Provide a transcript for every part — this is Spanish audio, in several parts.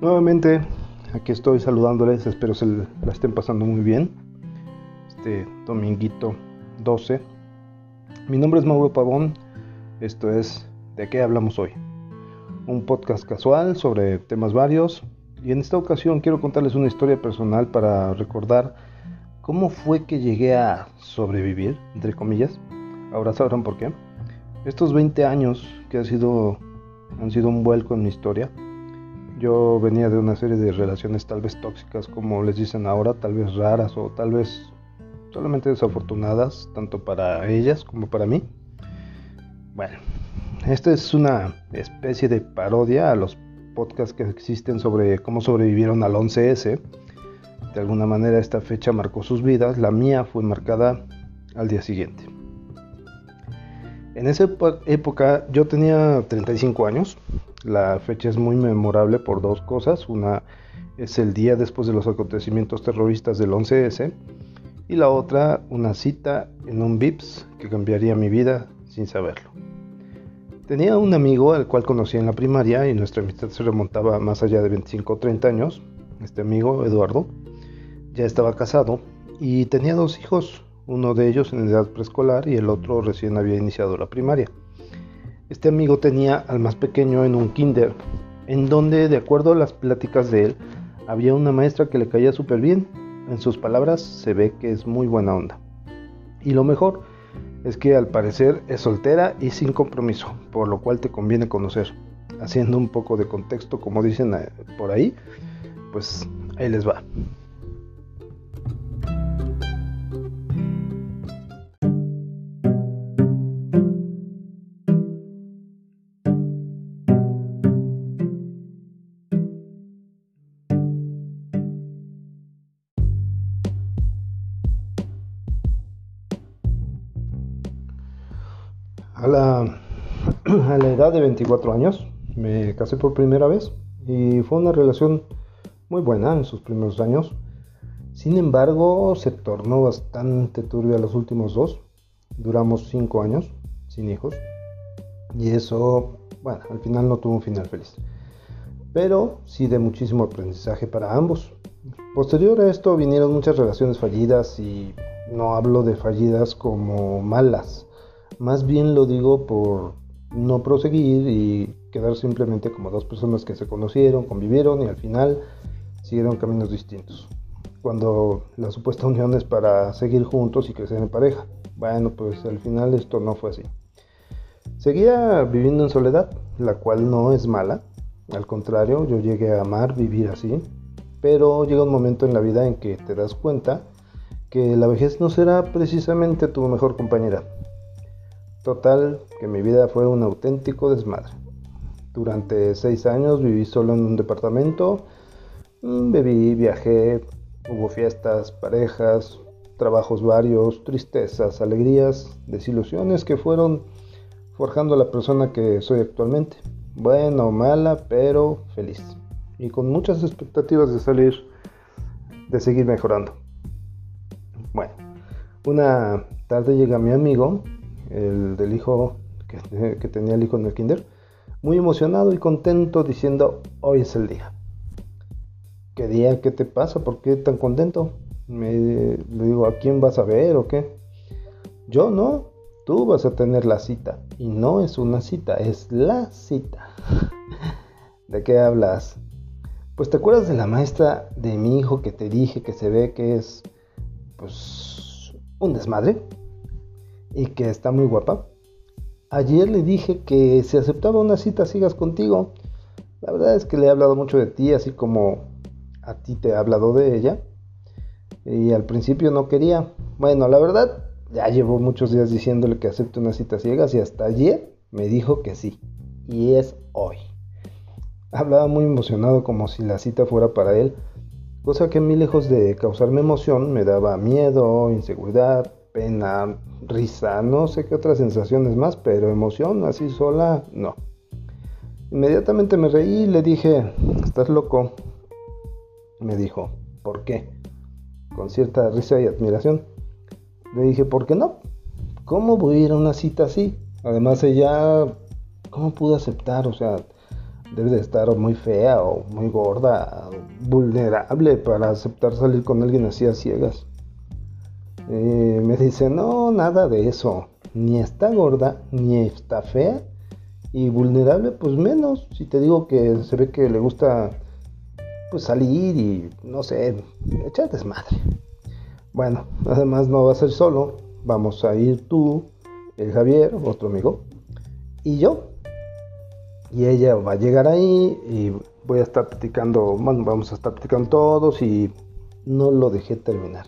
Nuevamente, aquí estoy saludándoles, espero se la estén pasando muy bien. Este dominguito 12. Mi nombre es Mauro Pavón, esto es ¿De qué hablamos hoy? Un podcast casual sobre temas varios y en esta ocasión quiero contarles una historia personal para recordar cómo fue que llegué a sobrevivir, entre comillas. Ahora sabrán por qué. Estos 20 años que ha sido, han sido un vuelco en mi historia yo venía de una serie de relaciones tal vez tóxicas, como les dicen ahora, tal vez raras o tal vez solamente desafortunadas, tanto para ellas como para mí. Bueno, esta es una especie de parodia a los podcasts que existen sobre cómo sobrevivieron al 11S. De alguna manera esta fecha marcó sus vidas, la mía fue marcada al día siguiente. En esa época yo tenía 35 años, la fecha es muy memorable por dos cosas. Una es el día después de los acontecimientos terroristas del 11S y la otra una cita en un VIPS que cambiaría mi vida sin saberlo. Tenía un amigo al cual conocí en la primaria y nuestra amistad se remontaba más allá de 25 o 30 años. Este amigo, Eduardo, ya estaba casado y tenía dos hijos, uno de ellos en edad preescolar y el otro recién había iniciado la primaria. Este amigo tenía al más pequeño en un kinder, en donde, de acuerdo a las pláticas de él, había una maestra que le caía súper bien. En sus palabras se ve que es muy buena onda. Y lo mejor es que al parecer es soltera y sin compromiso, por lo cual te conviene conocer. Haciendo un poco de contexto, como dicen eh, por ahí, pues ahí les va. a la edad de 24 años me casé por primera vez y fue una relación muy buena en sus primeros años. Sin embargo, se tornó bastante turbia los últimos dos. Duramos cinco años sin hijos. Y eso, bueno, al final no tuvo un final feliz. Pero sí de muchísimo aprendizaje para ambos. Posterior a esto vinieron muchas relaciones fallidas y no hablo de fallidas como malas, más bien lo digo por no proseguir y quedar simplemente como dos personas que se conocieron, convivieron y al final siguieron caminos distintos. Cuando la supuesta unión es para seguir juntos y crecer en pareja. Bueno, pues al final esto no fue así. Seguía viviendo en soledad, la cual no es mala. Al contrario, yo llegué a amar vivir así. Pero llega un momento en la vida en que te das cuenta que la vejez no será precisamente tu mejor compañera. Total, que mi vida fue un auténtico desmadre. Durante seis años viví solo en un departamento, mm, bebí, viajé, hubo fiestas, parejas, trabajos varios, tristezas, alegrías, desilusiones que fueron forjando la persona que soy actualmente. Buena o mala, pero feliz. Y con muchas expectativas de salir, de seguir mejorando. Bueno, una tarde llega mi amigo el del hijo que, tenía el hijo en el kinder, muy emocionado y contento diciendo, hoy es el día. ¿Qué día? ¿Qué te pasa? ¿Por qué tan contento? Me, le digo, ¿a quién vas a ver o qué? Yo no, tú vas a tener la cita. Y no es una cita, es la cita. ¿De qué hablas? Pues te acuerdas de la maestra de mi hijo que te dije que se ve que es, pues, un desmadre y que está muy guapa. Ayer le dije que si aceptaba una cita sigas contigo. La verdad es que le he hablado mucho de ti, así como a ti te he hablado de ella. Y al principio no quería. Bueno, la verdad, ya llevo muchos días diciéndole que acepte una cita ciegas y hasta ayer me dijo que sí. Y es hoy. Hablaba muy emocionado como si la cita fuera para él, cosa que a mí lejos de causarme emoción me daba miedo, inseguridad, pena, risa, no sé qué otras sensaciones más, pero emoción así sola, no. Inmediatamente me reí y le dije, ¿estás loco? Me dijo, ¿por qué? Con cierta risa y admiración. Le dije, ¿por qué no? ¿Cómo voy a ir a una cita así? Además ella, ¿cómo pudo aceptar? O sea, debe de estar muy fea o muy gorda, vulnerable para aceptar salir con alguien así a ciegas. Eh, me dice, no, nada de eso. Ni está gorda, ni está fea. Y vulnerable, pues menos. Si te digo que se ve que le gusta pues salir y no sé, echar desmadre. Bueno, además no va a ser solo. Vamos a ir tú, el Javier, otro amigo, y yo y ella va a llegar ahí y voy a estar platicando, bueno, vamos a estar platicando todos y no lo dejé terminar.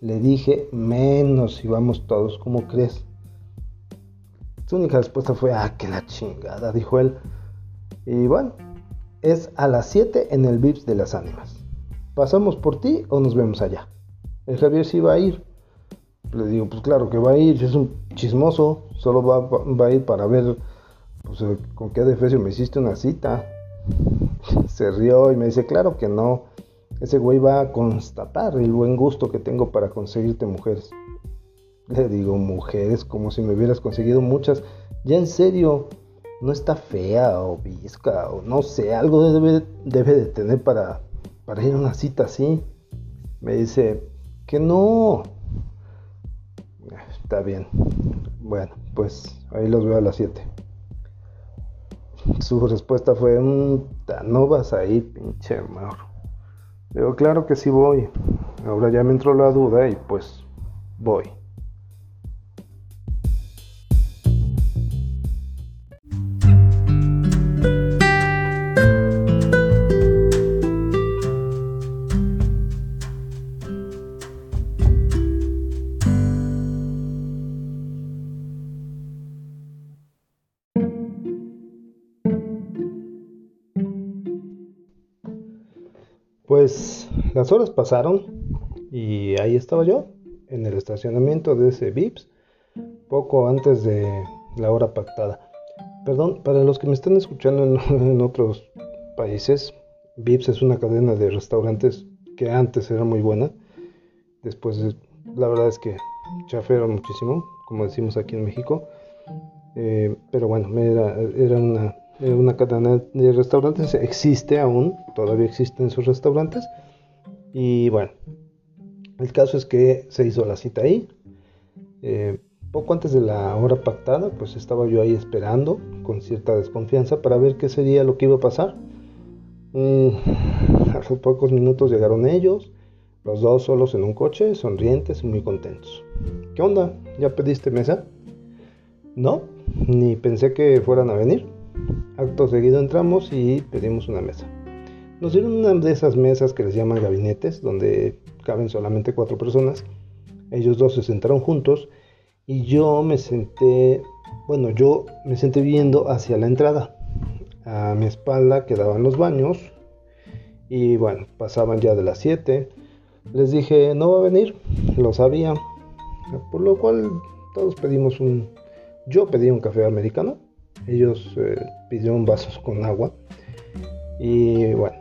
Le dije, menos si vamos todos, ¿cómo crees? Su única respuesta fue, ah, que la chingada, dijo él. Y bueno, es a las 7 en el VIPS de las ánimas. ¿Pasamos por ti o nos vemos allá? El Javier sí va a ir. Le digo, pues claro que va a ir, es un chismoso, solo va, va a ir para ver pues, eh, ¿con qué defecio me hiciste una cita? Se rió y me dice, claro que no. Ese güey va a constatar el buen gusto que tengo para conseguirte mujeres. Le digo, mujeres, como si me hubieras conseguido muchas. Ya en serio, no está fea o visca o no sé, algo debe, debe de tener para, para ir a una cita así. Me dice, que no. Está bien. Bueno, pues ahí los veo a las 7. Su respuesta fue, no vas a ir, pinche Mauro. Digo, claro que sí voy. Ahora ya me entró la duda y pues voy. Las horas pasaron y ahí estaba yo, en el estacionamiento de ese VIPS, poco antes de la hora pactada. Perdón, para los que me están escuchando en, otros países, VIPS es una cadena de restaurantes que antes era muy buena. Después, la verdad es que chafearon muchísimo, como decimos aquí en México. Eh, pero bueno, era, era una eh, una cadena de restaurantes existe aún, todavía existen sus restaurantes. Y bueno, el caso es que se hizo la cita ahí. Eh, poco antes de la hora pactada, pues estaba yo ahí esperando con cierta desconfianza para ver qué sería lo que iba a pasar. Mm, a los pocos minutos llegaron ellos, los dos solos en un coche, sonrientes y muy contentos. ¿Qué onda? ¿Ya pediste mesa? No, ni pensé que fueran a venir. Acto seguido entramos y pedimos una mesa. Nos dieron una de esas mesas que les llaman gabinetes, donde caben solamente cuatro personas. Ellos dos se sentaron juntos y yo me senté, bueno, yo me senté viendo hacia la entrada. A mi espalda quedaban los baños y bueno, pasaban ya de las 7. Les dije, no va a venir, lo sabía. Por lo cual todos pedimos un, yo pedí un café americano ellos eh, pidieron vasos con agua y bueno,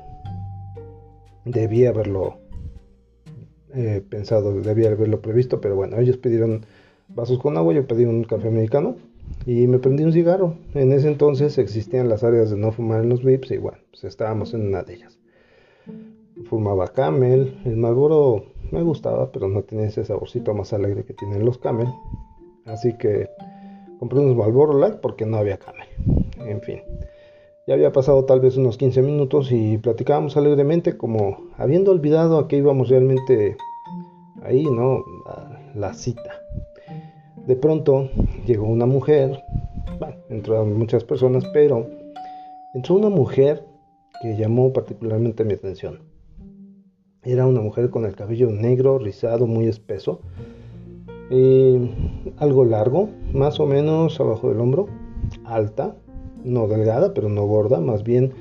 debía haberlo eh, pensado, debía haberlo previsto, pero bueno, ellos pidieron vasos con agua, yo pedí un café americano y me prendí un cigarro. En ese entonces existían las áreas de no fumar en los VIPs y bueno, pues estábamos en una de ellas. Fumaba Camel, el Marlboro me gustaba, pero no tenía ese saborcito más alegre que tienen los Camel. Así que Compré unos Marlboro Light porque no había Camel. En fin. Ya había pasado tal vez unos 15 minutos y platicábamos alegremente como habiendo olvidado a qué íbamos realmente ahí, ¿no? la cita. De pronto llegó una mujer, bueno, entraron muchas personas, pero entró una mujer que llamó particularmente mi atención. Era una mujer con el cabello negro, rizado, muy espeso, eh, algo largo, más o menos abajo del hombro, alta, no delgada, pero no gorda, más bien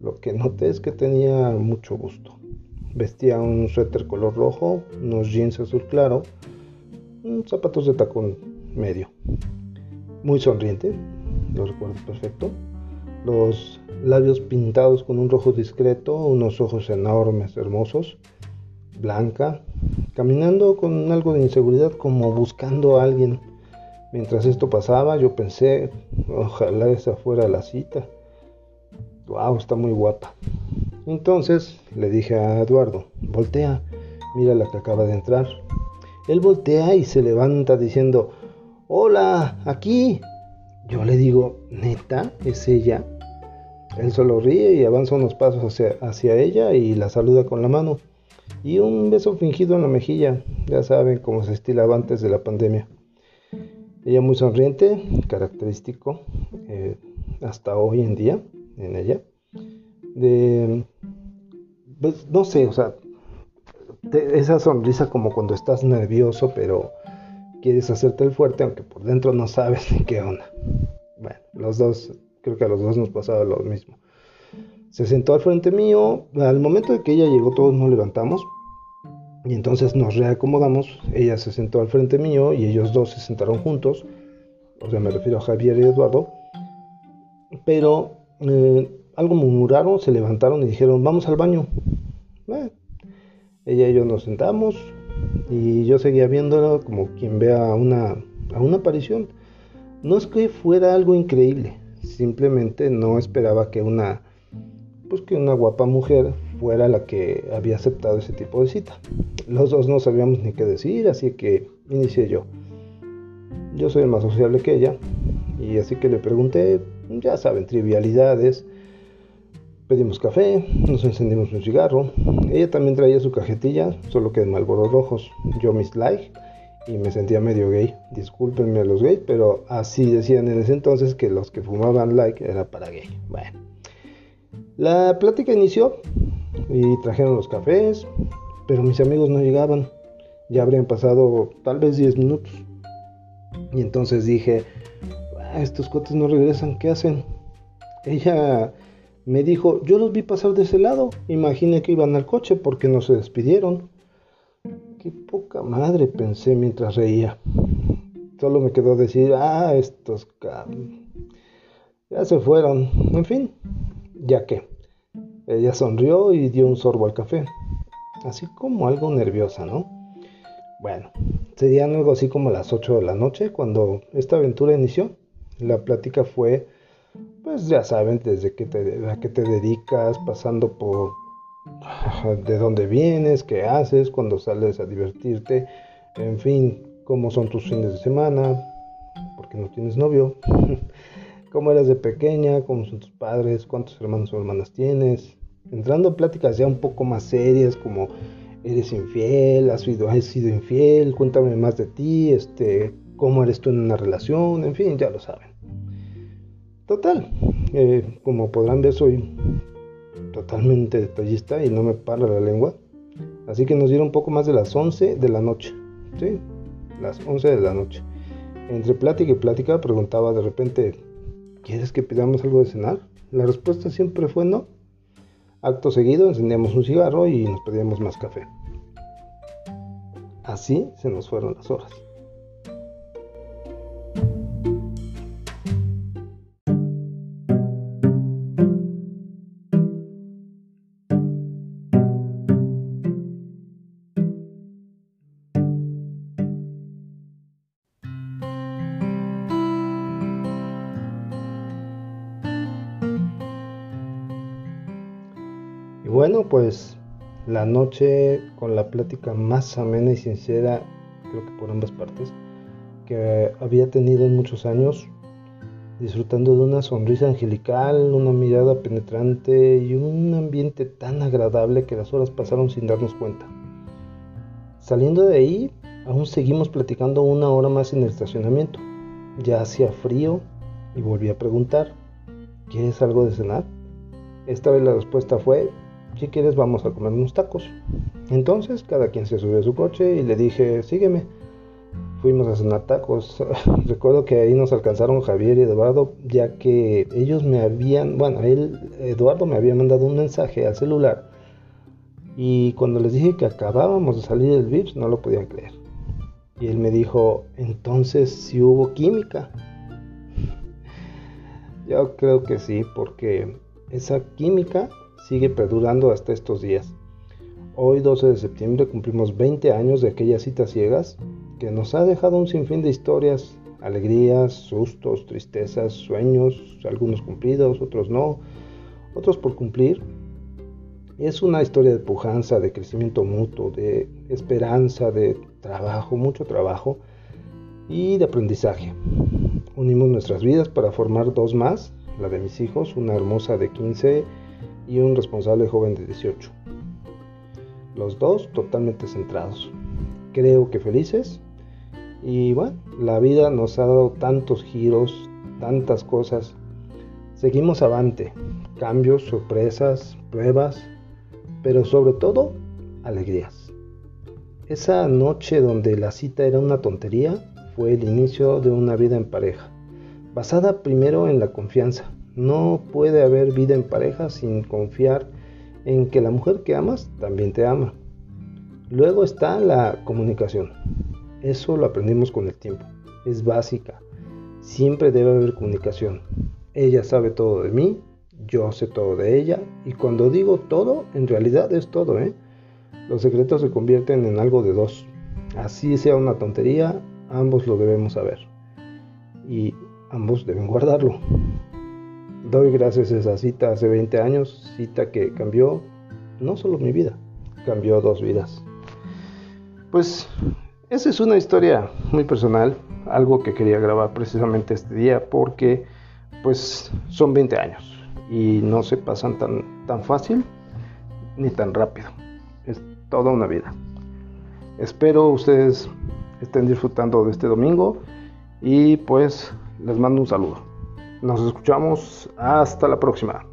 lo que noté es que tenía mucho gusto. Vestía un suéter color rojo, unos jeans azul claro, zapatos de tacón medio. Muy sonriente, lo recuerdo perfecto. los labios pintados con un rojo discreto, unos ojos enormes, hermosos, blanca, caminando con algo de inseguridad como buscando a alguien. Mientras esto pasaba, yo pensé, ojalá esa fuera la cita. Wow, está muy guapa. Entonces le dije a Eduardo, voltea, mira la que acaba de entrar. Él voltea y se levanta diciendo, hola, aquí. Yo le digo, neta, es ella. Él solo ríe y avanza unos pasos hacia, hacia, ella y la saluda con la mano. Y un beso fingido en la mejilla, ya saben cómo se estilaba antes de la pandemia. Ella muy sonriente, característico eh, hasta hoy en día en ella. De, pues, no sé, o sea, esa sonrisa como cuando estás nervioso, pero quieres hacerte el fuerte, aunque por dentro no sabes ni qué onda. Bueno, los dos Creo que a los dos nos pasaba lo mismo. Se sentó al frente mío. Al momento de que ella llegó, todos nos levantamos. Y entonces nos reacomodamos. Ella se sentó al frente mío y ellos dos se sentaron juntos. O sea, me refiero a Javier y Eduardo. Pero eh, algo murmuraron, se levantaron y dijeron, vamos al baño. ella y yo nos sentamos y yo seguía viéndola como quien ve a una, a una aparición. No es que fuera algo increíble, Simplemente no esperaba que una, pues que una guapa mujer fuera la que había aceptado ese tipo de cita. Los dos no sabíamos ni qué decir, así que inicié yo. Yo soy el más sociable que ella, y así que le pregunté, ya saben, trivialidades. Pedimos café, nos encendimos un cigarro. Ella también traía su cajetilla, solo que de malboros rojos. Yo mis like y me sentía medio gay. Discúlpenme a los gays, pero así decían en ese entonces que los que fumaban like era para gay. Bueno, la plática inició y trajeron los cafés, pero mis amigos no llegaban. Ya habrían pasado tal vez 10 minutos. Y entonces dije, ah, estos cotes no regresan, ¿qué hacen? Ella me dijo, yo los vi pasar de ese lado, imaginé que iban al coche porque no se despidieron. Qué poca madre, pensé mientras reía. Solo me quedó decir, ah, estos ya se fueron. En fin, ya que. Ella sonrió y dio un sorbo al café. Así como algo nerviosa, ¿no? Bueno, serían algo así como las 8 de la noche cuando esta aventura inició. La plática fue, pues ya saben, desde que te, a qué te dedicas, pasando por de dónde vienes, qué haces, cuando sales a divertirte, en fin, cómo son tus fines de semana, porque no tienes novio, cómo eras de pequeña, cómo son tus padres, cuántos hermanos o hermanas tienes, entrando en pláticas ya un poco más serias como eres infiel, has sido, has sido infiel, cuéntame más de ti, este, cómo eres tú en una relación, en fin, ya lo saben. Total, eh, como podrán ver soy totalmente detallista y no me para la lengua. Así que nos dieron un poco más de las 11 de la noche. ¿sí? Las 11 de la noche. Entre plática y plática preguntaba de repente, ¿quieres que pidamos algo de cenar? La respuesta siempre fue no. Acto seguido encendíamos un cigarro y nos pedíamos más café. Así se nos fueron las horas. Bueno, pues la noche con la plática más amena y sincera, creo que por ambas partes, que había tenido en muchos años, disfrutando de una sonrisa angelical, una mirada penetrante y un ambiente tan agradable que las horas pasaron sin darnos cuenta. Saliendo de ahí, aún seguimos platicando una hora más en el estacionamiento. Ya hacía frío y volví a preguntar, ¿quieres algo de cenar? Esta vez la respuesta fue, si quieres vamos a comer unos tacos. Entonces cada quien se subió a su coche y le dije, sígueme. Fuimos a cenar tacos. Recuerdo que ahí nos alcanzaron Javier y Eduardo, ya que ellos me habían, bueno, él, Eduardo me había mandado un mensaje al celular. Y cuando les dije que acabábamos de salir del VIPS, no lo podían creer. Y él me dijo, entonces si hubo química. Yo creo que sí, porque esa química sigue perdurando hasta estos días. Hoy 12 de septiembre cumplimos 20 años de aquellas citas ciegas que nos ha dejado un sinfín de historias, alegrías, sustos, tristezas, sueños, algunos cumplidos, otros no, otros por cumplir. Es una historia de pujanza, de crecimiento mutuo, de esperanza, de trabajo, mucho trabajo y de aprendizaje. Unimos nuestras vidas para formar dos más, la de mis hijos, una hermosa de 15 y un responsable joven de 18. Los dos totalmente centrados. Creo que felices. Y bueno, la vida nos ha dado tantos giros, tantas cosas. Seguimos avante. Cambios, sorpresas, pruebas, pero sobre todo alegrías. Esa noche donde la cita era una tontería fue el inicio de una vida en pareja, basada primero en la confianza. No puede haber vida en pareja sin confiar en que la mujer que amas también te ama. Luego está la comunicación. Eso lo aprendimos con el tiempo. Es básica. Siempre debe haber comunicación. Ella sabe todo de mí, yo sé todo de ella. Y cuando digo todo, en realidad es todo. ¿eh? Los secretos se convierten en algo de dos. Así sea una tontería, ambos lo debemos saber. Y ambos deben guardarlo. Doy gracias a esa cita hace 20 años, cita que cambió no solo mi vida, cambió dos vidas. Pues esa es una historia muy personal, algo que quería grabar precisamente este día porque pues son 20 años y no se pasan tan, tan fácil ni tan rápido. Es toda una vida. Espero ustedes estén disfrutando de este domingo y pues les mando un saludo. Nos escuchamos hasta la próxima.